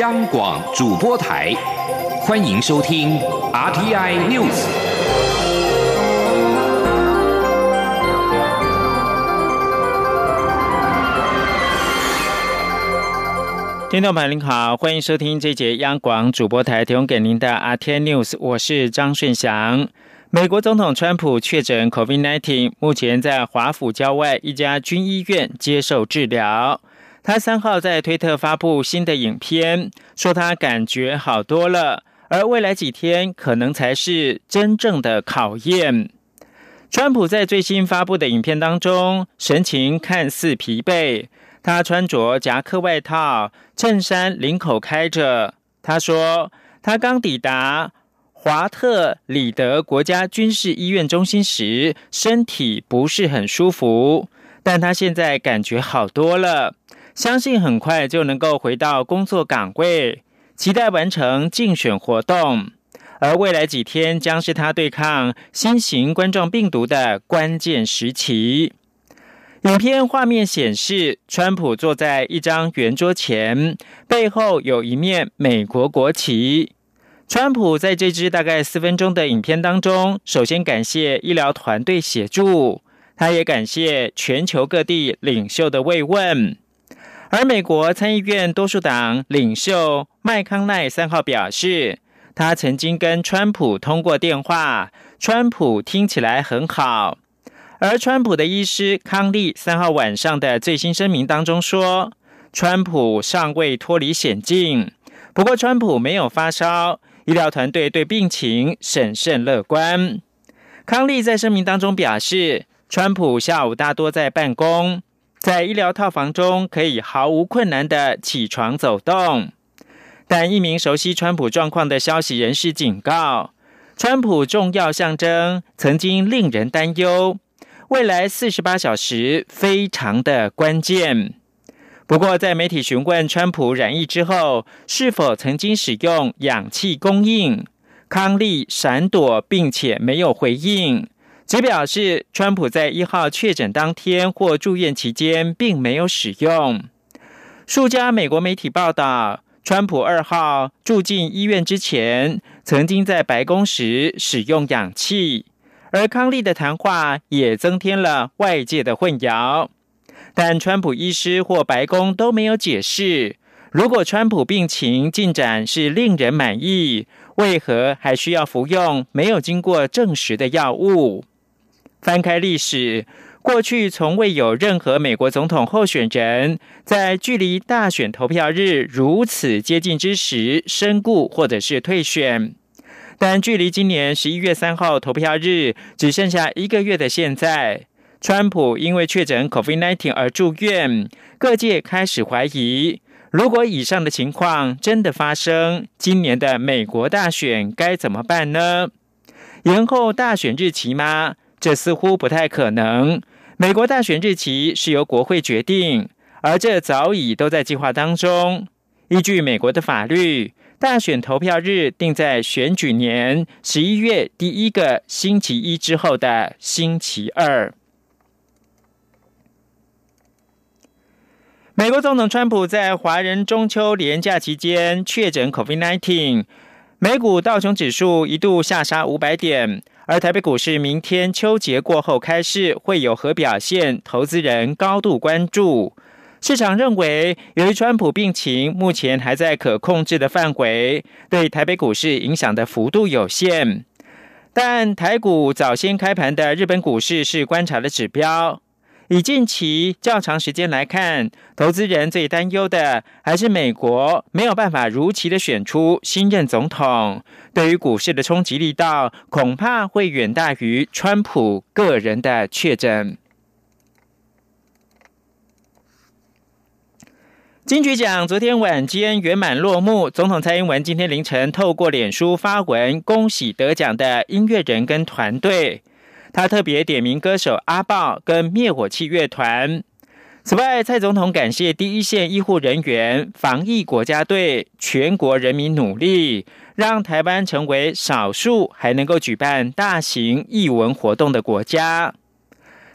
央广主播台，欢迎收听 RTI News。听众朋友您好，欢迎收听这节央广主播台提供给您的 RTI News，我是张顺祥。美国总统川普确诊 COVID-19，目前在华府郊外一家军医院接受治疗。他三号在推特发布新的影片，说他感觉好多了，而未来几天可能才是真正的考验。川普在最新发布的影片当中，神情看似疲惫，他穿着夹克外套，衬衫领口开着。他说，他刚抵达华特里德国家军事医院中心时，身体不是很舒服，但他现在感觉好多了。相信很快就能够回到工作岗位，期待完成竞选活动。而未来几天将是他对抗新型冠状病毒的关键时期。影片画面显示，川普坐在一张圆桌前，背后有一面美国国旗。川普在这支大概四分钟的影片当中，首先感谢医疗团队协助，他也感谢全球各地领袖的慰问。而美国参议院多数党领袖麦康奈三号表示，他曾经跟川普通过电话，川普听起来很好。而川普的医师康利三号晚上的最新声明当中说，川普尚未脱离险境，不过川普没有发烧，医疗团队对病情审慎乐观。康利在声明当中表示，川普下午大多在办公。在医疗套房中可以毫无困难的起床走动，但一名熟悉川普状况的消息人士警告，川普重要象征曾经令人担忧，未来四十八小时非常的关键。不过，在媒体询问川普染疫之后是否曾经使用氧气供应，康利闪躲并且没有回应。只表示，川普在一号确诊当天或住院期间并没有使用。数家美国媒体报道，川普二号住进医院之前，曾经在白宫时使用氧气，而康利的谈话也增添了外界的混淆。但川普医师或白宫都没有解释，如果川普病情进展是令人满意，为何还需要服用没有经过证实的药物？翻开历史，过去从未有任何美国总统候选人，在距离大选投票日如此接近之时身故或者是退选。但距离今年十一月三号投票日只剩下一个月的现在，川普因为确诊 COVID-19 而住院，各界开始怀疑，如果以上的情况真的发生，今年的美国大选该怎么办呢？延后大选日期吗？这似乎不太可能。美国大选日期是由国会决定，而这早已都在计划当中。依据美国的法律，大选投票日定在选举年十一月第一个星期一之后的星期二。美国总统川普在华人中秋连假期间确诊 COVID-19，美股道琼指数一度下杀五百点。而台北股市明天秋节过后开市会有何表现？投资人高度关注。市场认为，由于川普病情目前还在可控制的范围，对台北股市影响的幅度有限。但台股早先开盘的日本股市是观察的指标。以近期较长时间来看，投资人最担忧的还是美国没有办法如期的选出新任总统，对于股市的冲击力道恐怕会远大于川普个人的确诊。金曲奖昨天晚间圆满落幕，总统蔡英文今天凌晨透过脸书发文恭喜得奖的音乐人跟团队。他特别点名歌手阿豹跟灭火器乐团。此外，蔡总统感谢第一线医护人员、防疫国家队、全国人民努力，让台湾成为少数还能够举办大型艺文活动的国家。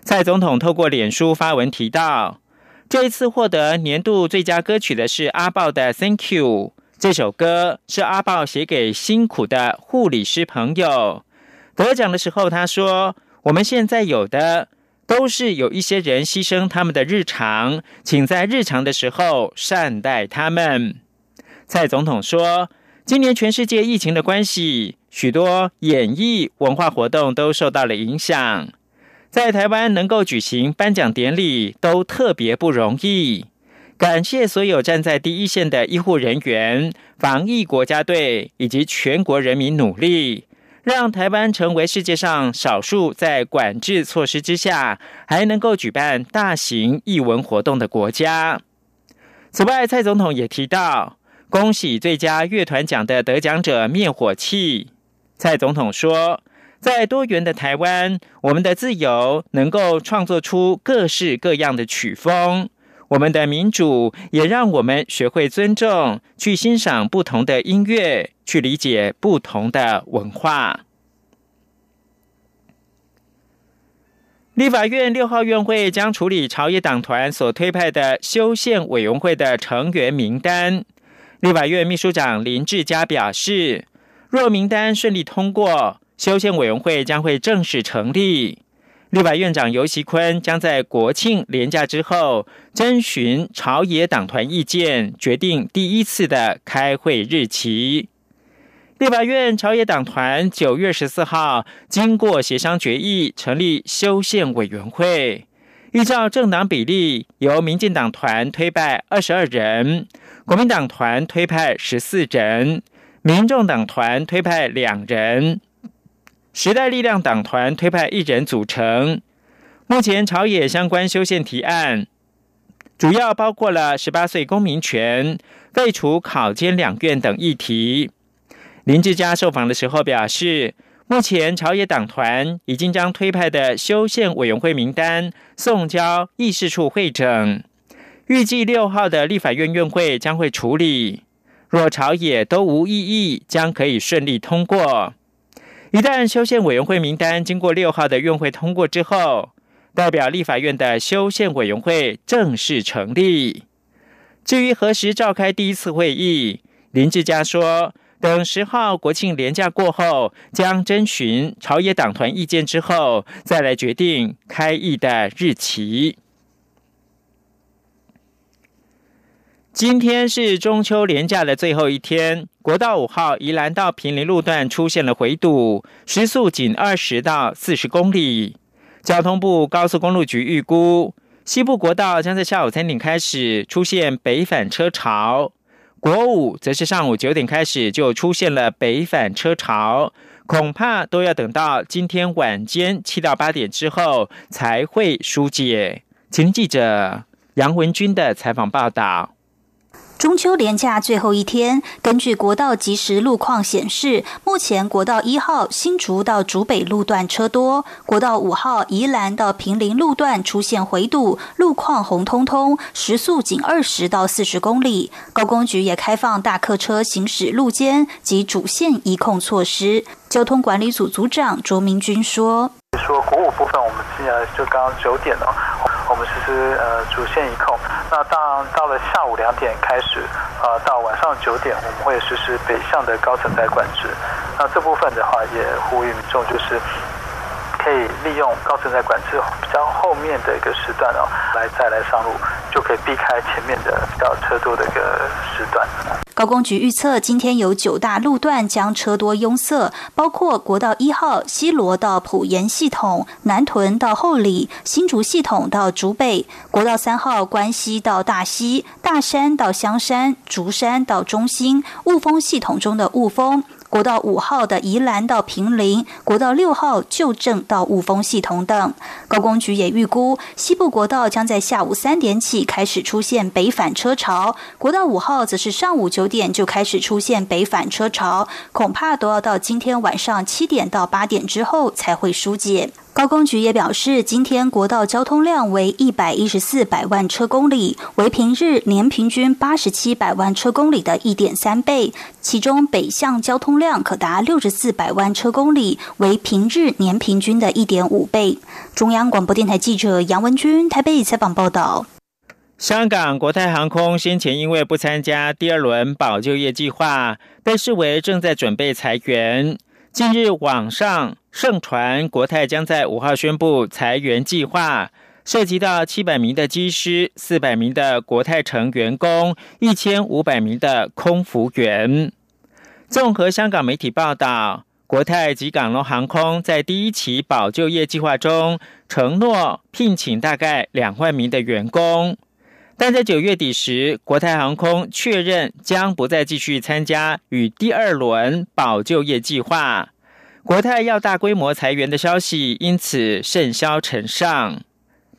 蔡总统透过脸书发文提到，这一次获得年度最佳歌曲的是阿豹的《Thank You》，这首歌是阿豹写给辛苦的护理师朋友。得奖的时候，他说：“我们现在有的都是有一些人牺牲他们的日常，请在日常的时候善待他们。”蔡总统说：“今年全世界疫情的关系，许多演艺文化活动都受到了影响。在台湾能够举行颁奖典礼，都特别不容易。”感谢所有站在第一线的医护人员、防疫国家队以及全国人民努力，让台湾成为世界上少数在管制措施之下还能够举办大型艺文活动的国家。此外，蔡总统也提到，恭喜最佳乐团奖的得奖者灭火器。蔡总统说，在多元的台湾，我们的自由能够创作出各式各样的曲风。我们的民主也让我们学会尊重，去欣赏不同的音乐，去理解不同的文化。立法院六号院会将处理朝野党团所推派的修宪委员会的成员名单。立法院秘书长林志嘉表示，若名单顺利通过，修宪委员会将会正式成立。立法院长游锡坤将在国庆连假之后征询朝野党团意见，决定第一次的开会日期。立法院朝野党团九月十四号经过协商决议，成立修宪委员会，依照政党比例，由民进党团推派二十二人，国民党团推派十四人，民众党团推派两人。时代力量党团推派一人组成。目前朝野相关修宪提案，主要包括了十八岁公民权、废除考监两院等议题。林志嘉受访的时候表示，目前朝野党团已经将推派的修宪委员会名单送交议事处会诊，预计六号的立法院院会将会处理。若朝野都无异议，将可以顺利通过。一旦修宪委员会名单经过六号的院会通过之后，代表立法院的修宪委员会正式成立。至于何时召开第一次会议，林志嘉说，等十号国庆连假过后，将征询朝野党团意见之后，再来决定开议的日期。今天是中秋连假的最后一天，国道五号宜兰到平林路段出现了回堵，时速仅二十到四十公里。交通部高速公路局预估，西部国道将在下午三点开始出现北返车潮，国五则是上午九点开始就出现了北返车潮，恐怕都要等到今天晚间七到八点之后才会疏解。请记者杨文军的采访报道。中秋连假最后一天，根据国道即时路况显示，目前国道一号新竹到竹北路段车多，国道五号宜兰到平林路段出现回堵，路况红彤彤，时速仅二十到四十公里。高工局也开放大客车行驶路肩及主线移控措施。交通管理组组长卓明君说：“说国五部分，我们现在就刚九点了。”我们实施呃主线一控，那到到了下午两点开始，呃到晚上九点，我们会实施北向的高承载管制。那这部分的话，也呼吁民众就是可以利用高承载管制比较后面的一个时段哦，来再来上路，就可以避开前面的比较车多的一个时段。高工局预测，今天有九大路段将车多拥塞，包括国道一号西罗到普盐系统、南屯到后里、新竹系统到竹北；国道三号关西到大溪、大山到香山、竹山到中心、雾峰系统中的雾峰。国道五号的宜兰到平林，国道六号旧正到雾峰系统等。高工局也预估，西部国道将在下午三点起开始出现北返车潮，国道五号则是上午九点就开始出现北返车潮，恐怕都要到今天晚上七点到八点之后才会疏解。高工局也表示，今天国道交通量为一百一十四百万车公里，为平日年平均八十七百万车公里的一点三倍。其中北向交通量可达六十四百万车公里，为平日年平均的一点五倍。中央广播电台记者杨文君台北采访报道。香港国泰航空先前因为不参加第二轮保就业计划，被视为正在准备裁员。近日网上盛传国泰将在五号宣布裁员计划，涉及到七百名的机师、四百名的国泰城员工、一千五百名的空服员。综合香港媒体报道。国泰及港龙航空在第一期保就业计划中承诺聘请大概两万名的员工，但在九月底时，国泰航空确认将不再继续参加与第二轮保就业计划，国泰要大规模裁员的消息因此甚嚣尘上。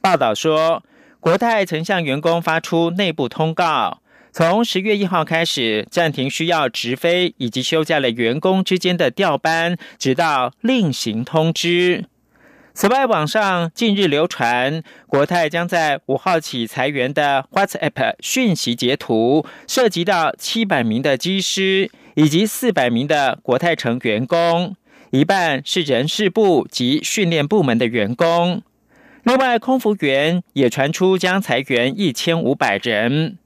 报道说，国泰曾向员工发出内部通告。从十月一号开始，暂停需要直飞以及休假的员工之间的调班，直到另行通知。此外，网上近日流传国泰将在五号起裁员的 WhatsApp 讯息截图，涉及到七百名的机师以及四百名的国泰城员工，一半是人事部及训练部门的员工。另外，空服员也传出将裁员一千五百人。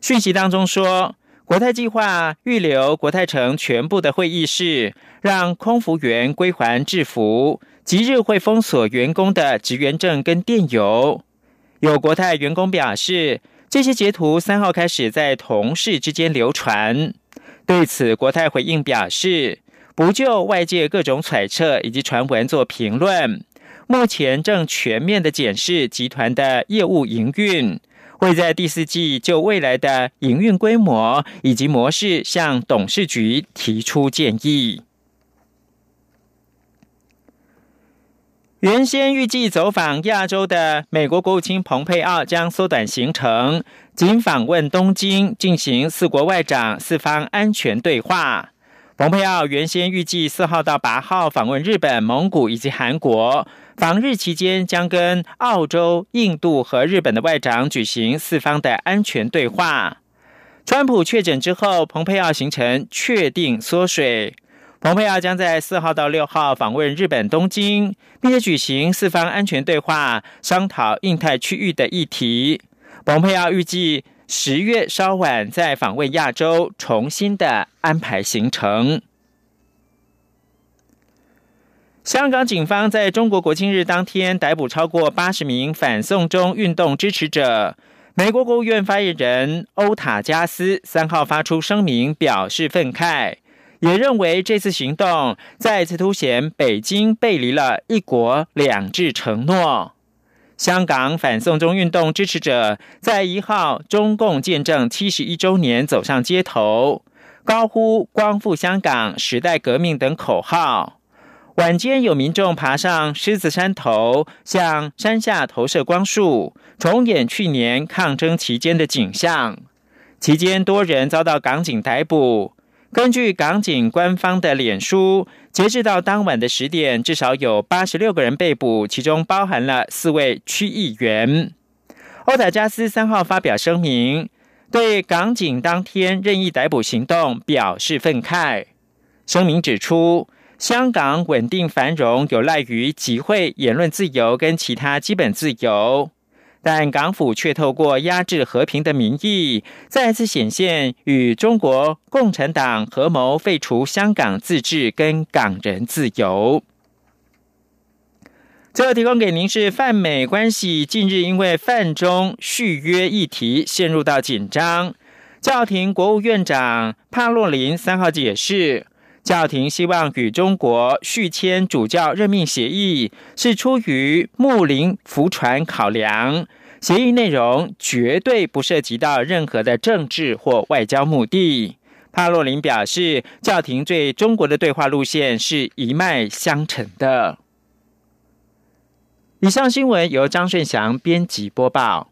讯息当中说，国泰计划预留国泰城全部的会议室，让空服员归还制服，即日会封锁员工的职员证跟电邮。有国泰员工表示，这些截图三号开始在同事之间流传。对此，国泰回应表示，不就外界各种揣测以及传闻做评论，目前正全面的检视集团的业务营运。会在第四季就未来的营运规模以及模式向董事局提出建议。原先预计走访亚洲的美国国务卿蓬佩奥将缩短行程，仅访问东京，进行四国外长四方安全对话。蓬佩奥原先预计四号到八号访问日本、蒙古以及韩国。访日期间将跟澳洲、印度和日本的外长举行四方的安全对话。川普确诊之后，蓬佩奥行程确定缩水。蓬佩奥将在四号到六号访问日本东京，并且举行四方安全对话，商讨印太区域的议题。蓬佩奥预计十月稍晚再访问亚洲，重新的安排行程。香港警方在中国国庆日当天逮捕超过八十名反送中运动支持者。美国国务院发言人欧塔加斯三号发出声明，表示愤慨，也认为这次行动再次凸显北京背离了一国两制承诺。香港反送中运动支持者在一号中共建政七十一周年走上街头，高呼“光复香港”“时代革命”等口号。晚间有民众爬上狮子山头，向山下投射光束，重演去年抗争期间的景象。期间多人遭到港警逮捕。根据港警官方的脸书，截至到当晚的十点，至少有八十六个人被捕，其中包含了四位区议员。欧塔加斯三号发表声明，对港警当天任意逮捕行动表示愤慨。声明指出。香港稳定繁荣有赖于集会、言论自由跟其他基本自由，但港府却透过压制和平的名义，再次显现与中国共产党合谋废除香港自治跟港人自由。最后提供给您是泛美关系近日因为泛中续约议题陷入到紧张，教廷国务院长帕洛林三号解释。教廷希望与中国续签主教任命协议，是出于睦邻福传考量。协议内容绝对不涉及到任何的政治或外交目的。帕洛林表示，教廷对中国的对话路线是一脉相承的。以上新闻由张顺祥编辑播报。